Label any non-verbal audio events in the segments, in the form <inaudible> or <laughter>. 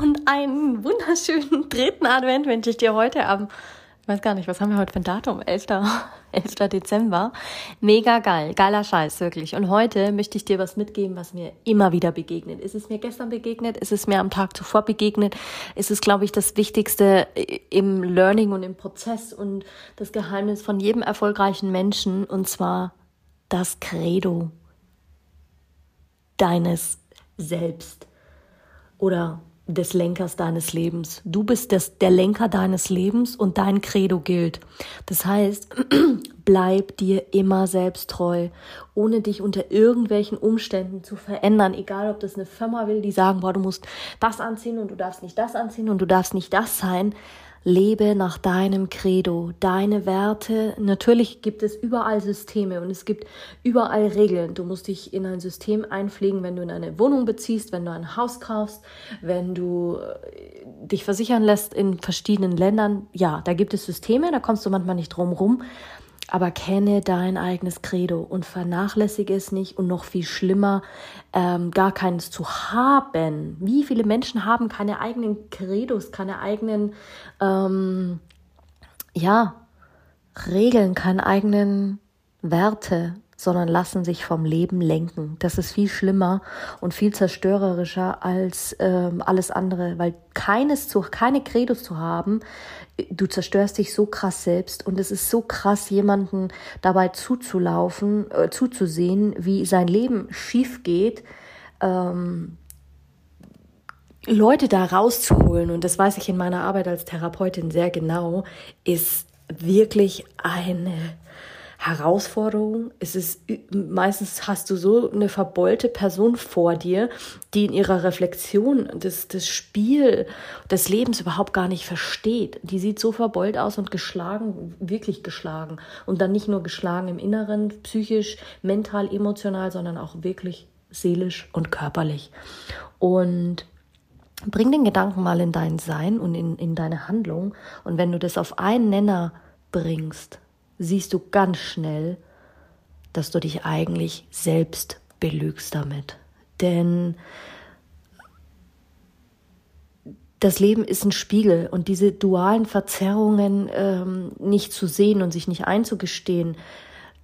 Und einen wunderschönen dritten Advent wünsche ich dir heute am, ich weiß gar nicht, was haben wir heute für ein Datum? 11. 11. <laughs> Dezember. Mega geil, geiler Scheiß, wirklich. Und heute möchte ich dir was mitgeben, was mir immer wieder begegnet. Ist es mir gestern begegnet? Ist es mir am Tag zuvor begegnet? Ist es, glaube ich, das Wichtigste im Learning und im Prozess und das Geheimnis von jedem erfolgreichen Menschen, und zwar das Credo deines selbst oder des Lenkers deines Lebens. Du bist das, der Lenker deines Lebens und dein Credo gilt. Das heißt, <clears throat> bleib dir immer selbst treu, ohne dich unter irgendwelchen Umständen zu verändern. Egal, ob das eine Firma will, die sagen, boah, du musst das anziehen und du darfst nicht das anziehen und du darfst nicht das sein. Lebe nach deinem Credo, deine Werte. Natürlich gibt es überall Systeme und es gibt überall Regeln. Du musst dich in ein System einpflegen, wenn du in eine Wohnung beziehst, wenn du ein Haus kaufst, wenn du äh, dich versichern lässt in verschiedenen Ländern. Ja, da gibt es Systeme, da kommst du manchmal nicht drum rum aber kenne dein eigenes Credo und vernachlässige es nicht und noch viel schlimmer, ähm, gar keines zu haben. Wie viele Menschen haben keine eigenen Credos, keine eigenen, ähm, ja, Regeln, keine eigenen Werte, sondern lassen sich vom Leben lenken. Das ist viel schlimmer und viel zerstörerischer als ähm, alles andere, weil keines zu, keine Credos zu haben, du zerstörst dich so krass selbst und es ist so krass, jemanden dabei zuzulaufen, äh, zuzusehen, wie sein Leben schief geht. Ähm, Leute da rauszuholen, und das weiß ich in meiner Arbeit als Therapeutin sehr genau, ist wirklich eine Herausforderung. Es ist meistens hast du so eine verbeulte Person vor dir, die in ihrer Reflexion das, das Spiel des Lebens überhaupt gar nicht versteht. Die sieht so verbeult aus und geschlagen, wirklich geschlagen. Und dann nicht nur geschlagen im Inneren, psychisch, mental, emotional, sondern auch wirklich seelisch und körperlich. Und bring den Gedanken mal in dein Sein und in, in deine Handlung. Und wenn du das auf einen Nenner bringst, siehst du ganz schnell, dass du dich eigentlich selbst belügst damit. Denn das Leben ist ein Spiegel und diese dualen Verzerrungen ähm, nicht zu sehen und sich nicht einzugestehen,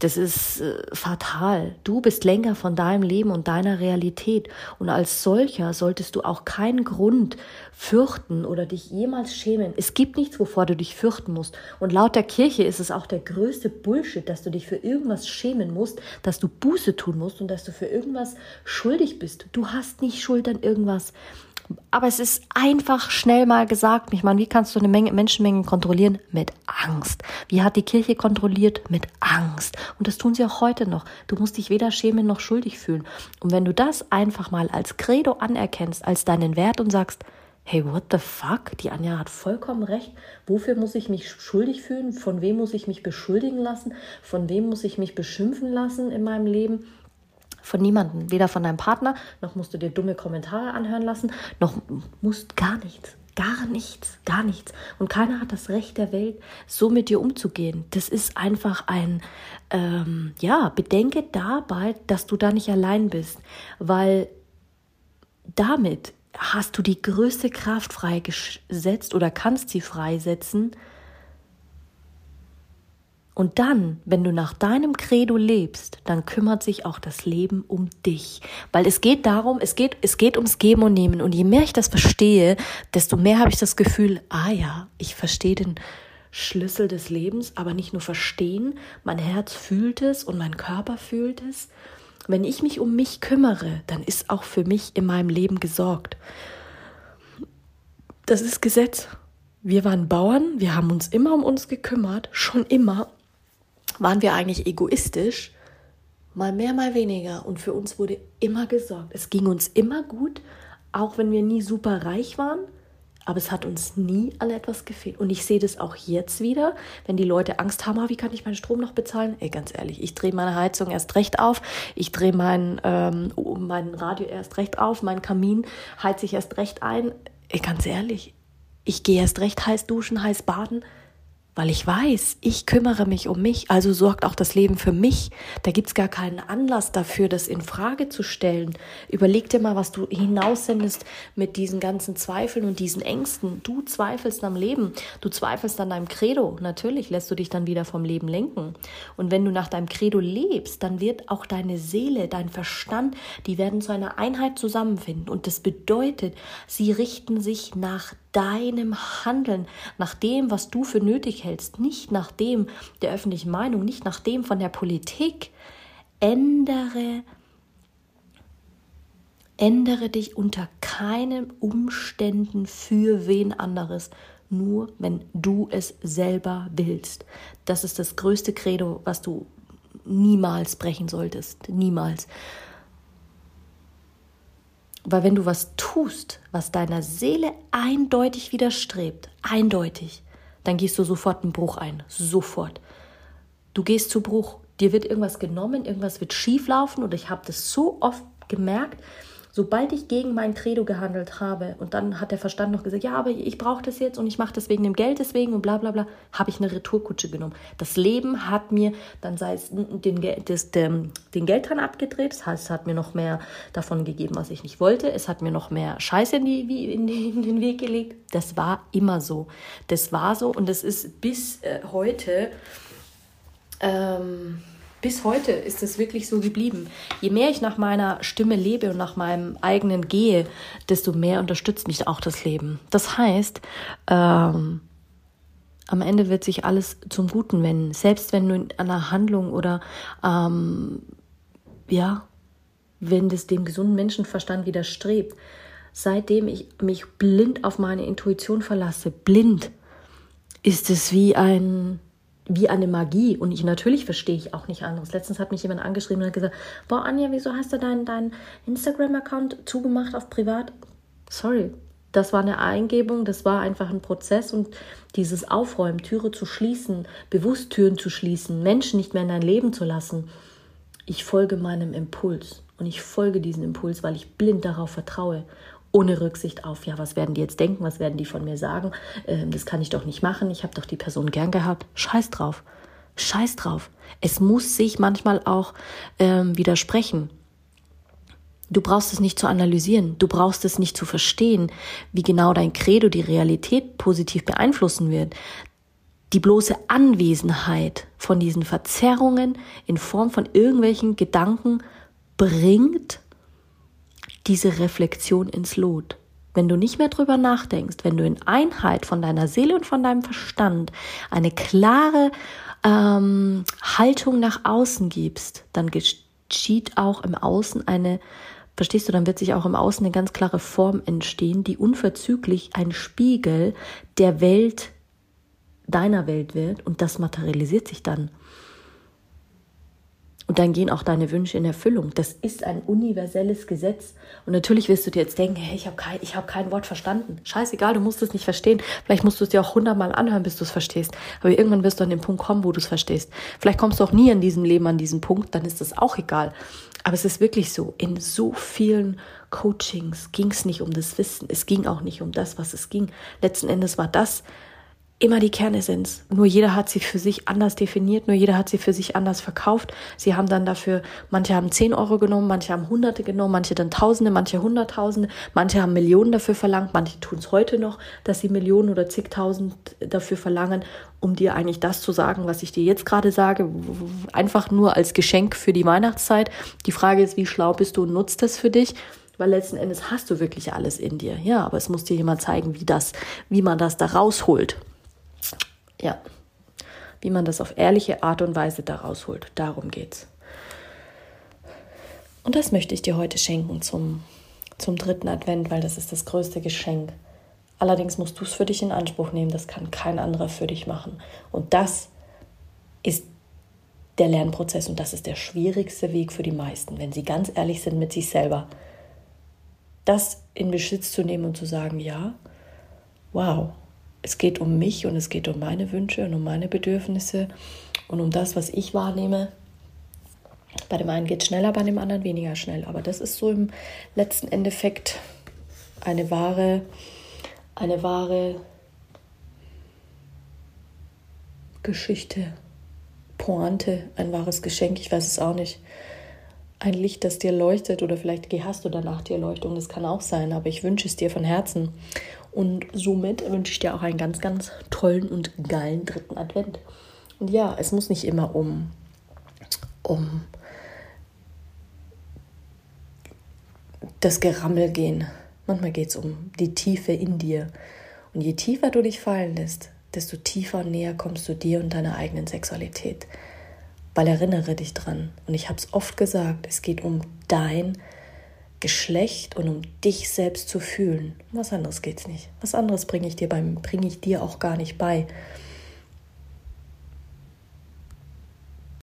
das ist äh, fatal. Du bist Lenker von deinem Leben und deiner Realität. Und als solcher solltest du auch keinen Grund fürchten oder dich jemals schämen. Es gibt nichts, wovor du dich fürchten musst. Und laut der Kirche ist es auch der größte Bullshit, dass du dich für irgendwas schämen musst, dass du Buße tun musst und dass du für irgendwas schuldig bist. Du hast nicht Schuld an irgendwas. Aber es ist einfach schnell mal gesagt. Ich meine, wie kannst du eine Menge Menschenmengen kontrollieren? Mit Angst. Wie hat die Kirche kontrolliert? Mit Angst. Und das tun sie auch heute noch. Du musst dich weder schämen noch schuldig fühlen. Und wenn du das einfach mal als Credo anerkennst, als deinen Wert und sagst, hey, what the fuck? Die Anja hat vollkommen recht. Wofür muss ich mich schuldig fühlen? Von wem muss ich mich beschuldigen lassen? Von wem muss ich mich beschimpfen lassen in meinem Leben? Von niemandem. Weder von deinem Partner, noch musst du dir dumme Kommentare anhören lassen, noch musst gar nichts. Gar nichts, gar nichts. Und keiner hat das Recht der Welt, so mit dir umzugehen. Das ist einfach ein, ähm, ja, bedenke dabei, dass du da nicht allein bist, weil damit hast du die größte Kraft freigesetzt oder kannst sie freisetzen, und dann, wenn du nach deinem Credo lebst, dann kümmert sich auch das Leben um dich. Weil es geht darum, es geht, es geht ums Geben und Nehmen. Und je mehr ich das verstehe, desto mehr habe ich das Gefühl, ah ja, ich verstehe den Schlüssel des Lebens, aber nicht nur verstehen, mein Herz fühlt es und mein Körper fühlt es. Wenn ich mich um mich kümmere, dann ist auch für mich in meinem Leben gesorgt. Das ist Gesetz. Wir waren Bauern, wir haben uns immer um uns gekümmert, schon immer waren wir eigentlich egoistisch, mal mehr, mal weniger. Und für uns wurde immer gesorgt. Es ging uns immer gut, auch wenn wir nie super reich waren. Aber es hat uns nie an etwas gefehlt. Und ich sehe das auch jetzt wieder, wenn die Leute Angst haben, ah, wie kann ich meinen Strom noch bezahlen? Ey, ganz ehrlich, ich drehe meine Heizung erst recht auf, ich drehe mein, ähm, mein Radio erst recht auf, meinen Kamin heize ich erst recht ein. Ey, ganz ehrlich, ich gehe erst recht heiß duschen, heiß baden weil ich weiß, ich kümmere mich um mich, also sorgt auch das Leben für mich. Da gibt's gar keinen Anlass dafür, das in Frage zu stellen. Überleg dir mal, was du hinaussendest mit diesen ganzen Zweifeln und diesen Ängsten. Du zweifelst am Leben, du zweifelst an deinem Credo. Natürlich lässt du dich dann wieder vom Leben lenken. Und wenn du nach deinem Credo lebst, dann wird auch deine Seele, dein Verstand, die werden zu einer Einheit zusammenfinden. Und das bedeutet, sie richten sich nach deinem Handeln, nach dem, was du für nötig hältst, nicht nach dem der öffentlichen Meinung, nicht nach dem von der Politik. Ändere, ändere dich unter keinen Umständen für wen anderes, nur wenn du es selber willst. Das ist das größte Credo, was du niemals brechen solltest. Niemals. Weil wenn du was tust, was deiner Seele eindeutig widerstrebt, eindeutig, dann gehst du sofort einen Bruch ein. Sofort. Du gehst zu Bruch. Dir wird irgendwas genommen, irgendwas wird schief laufen. Und ich habe das so oft gemerkt, Sobald ich gegen mein Credo gehandelt habe und dann hat der Verstand noch gesagt, ja, aber ich brauche das jetzt und ich mache das wegen dem Geld deswegen und bla bla bla, habe ich eine Retourkutsche genommen. Das Leben hat mir, dann sei es den, das, den, den Geldhahn abgedreht, das heißt, es hat mir noch mehr davon gegeben, was ich nicht wollte, es hat mir noch mehr Scheiße in, die, in, die, in den Weg gelegt. Das war immer so. Das war so und das ist bis äh, heute... Ähm, bis heute ist es wirklich so geblieben. Je mehr ich nach meiner Stimme lebe und nach meinem eigenen gehe, desto mehr unterstützt mich auch das Leben. Das heißt, ähm, am Ende wird sich alles zum Guten wenden. Selbst wenn du in einer Handlung oder ähm, ja, wenn das dem gesunden Menschenverstand widerstrebt. Seitdem ich mich blind auf meine Intuition verlasse, blind, ist es wie ein wie eine Magie. Und ich natürlich verstehe ich auch nicht anderes. Letztens hat mich jemand angeschrieben und hat gesagt, boah, Anja, wieso hast du deinen dein Instagram-Account zugemacht auf privat? Sorry, das war eine Eingebung, das war einfach ein Prozess und dieses Aufräumen, Türe zu schließen, bewusst Türen zu schließen, Menschen nicht mehr in dein Leben zu lassen. Ich folge meinem Impuls und ich folge diesem Impuls, weil ich blind darauf vertraue ohne Rücksicht auf, ja, was werden die jetzt denken, was werden die von mir sagen, ähm, das kann ich doch nicht machen, ich habe doch die Person gern gehabt. Scheiß drauf. Scheiß drauf. Es muss sich manchmal auch ähm, widersprechen. Du brauchst es nicht zu analysieren, du brauchst es nicht zu verstehen, wie genau dein Credo die Realität positiv beeinflussen wird. Die bloße Anwesenheit von diesen Verzerrungen in Form von irgendwelchen Gedanken bringt diese Reflexion ins Lot. Wenn du nicht mehr drüber nachdenkst, wenn du in Einheit von deiner Seele und von deinem Verstand eine klare ähm, Haltung nach außen gibst, dann geschieht auch im Außen eine, verstehst du, dann wird sich auch im Außen eine ganz klare Form entstehen, die unverzüglich ein Spiegel der Welt, deiner Welt wird und das materialisiert sich dann. Und dann gehen auch deine Wünsche in Erfüllung. Das ist ein universelles Gesetz. Und natürlich wirst du dir jetzt denken, hey, ich habe kein, hab kein Wort verstanden. Scheißegal, du musst es nicht verstehen. Vielleicht musst du es dir auch hundertmal anhören, bis du es verstehst. Aber irgendwann wirst du an den Punkt kommen, wo du es verstehst. Vielleicht kommst du auch nie in diesem Leben an diesen Punkt, dann ist das auch egal. Aber es ist wirklich so, in so vielen Coachings ging es nicht um das Wissen. Es ging auch nicht um das, was es ging. Letzten Endes war das, immer die Kernessenz. Nur jeder hat sie für sich anders definiert, nur jeder hat sie für sich anders verkauft. Sie haben dann dafür, manche haben 10 Euro genommen, manche haben Hunderte genommen, manche dann Tausende, manche Hunderttausende, manche haben Millionen dafür verlangt, manche tun es heute noch, dass sie Millionen oder zigtausend dafür verlangen, um dir eigentlich das zu sagen, was ich dir jetzt gerade sage, einfach nur als Geschenk für die Weihnachtszeit. Die Frage ist, wie schlau bist du und nutzt das für dich? weil letzten Endes hast du wirklich alles in dir. Ja, aber es muss dir jemand zeigen, wie das, wie man das da rausholt. Ja, wie man das auf ehrliche Art und Weise da rausholt. Darum geht's. Und das möchte ich dir heute schenken zum, zum dritten Advent, weil das ist das größte Geschenk. Allerdings musst du es für dich in Anspruch nehmen, das kann kein anderer für dich machen. Und das ist der Lernprozess und das ist der schwierigste Weg für die meisten, wenn sie ganz ehrlich sind mit sich selber. Das in Besitz zu nehmen und zu sagen, ja, wow, es geht um mich und es geht um meine Wünsche und um meine Bedürfnisse und um das, was ich wahrnehme. Bei dem einen geht es schneller, bei dem anderen weniger schnell. Aber das ist so im letzten Endeffekt eine wahre, eine wahre Geschichte, Pointe, ein wahres Geschenk, ich weiß es auch nicht. Ein Licht, das dir leuchtet oder vielleicht hast du danach die Erleuchtung, das kann auch sein, aber ich wünsche es dir von Herzen. Und somit wünsche ich dir auch einen ganz, ganz tollen und geilen dritten Advent. Und ja, es muss nicht immer um, um das Gerammel gehen. Manchmal geht es um die Tiefe in dir. Und je tiefer du dich fallen lässt, desto tiefer und näher kommst du dir und deiner eigenen Sexualität. Weil erinnere dich dran, und ich habe es oft gesagt, es geht um dein Geschlecht und um dich selbst zu fühlen. Was anderes geht es nicht. Was anderes bringe ich dir beim, bringe ich dir auch gar nicht bei.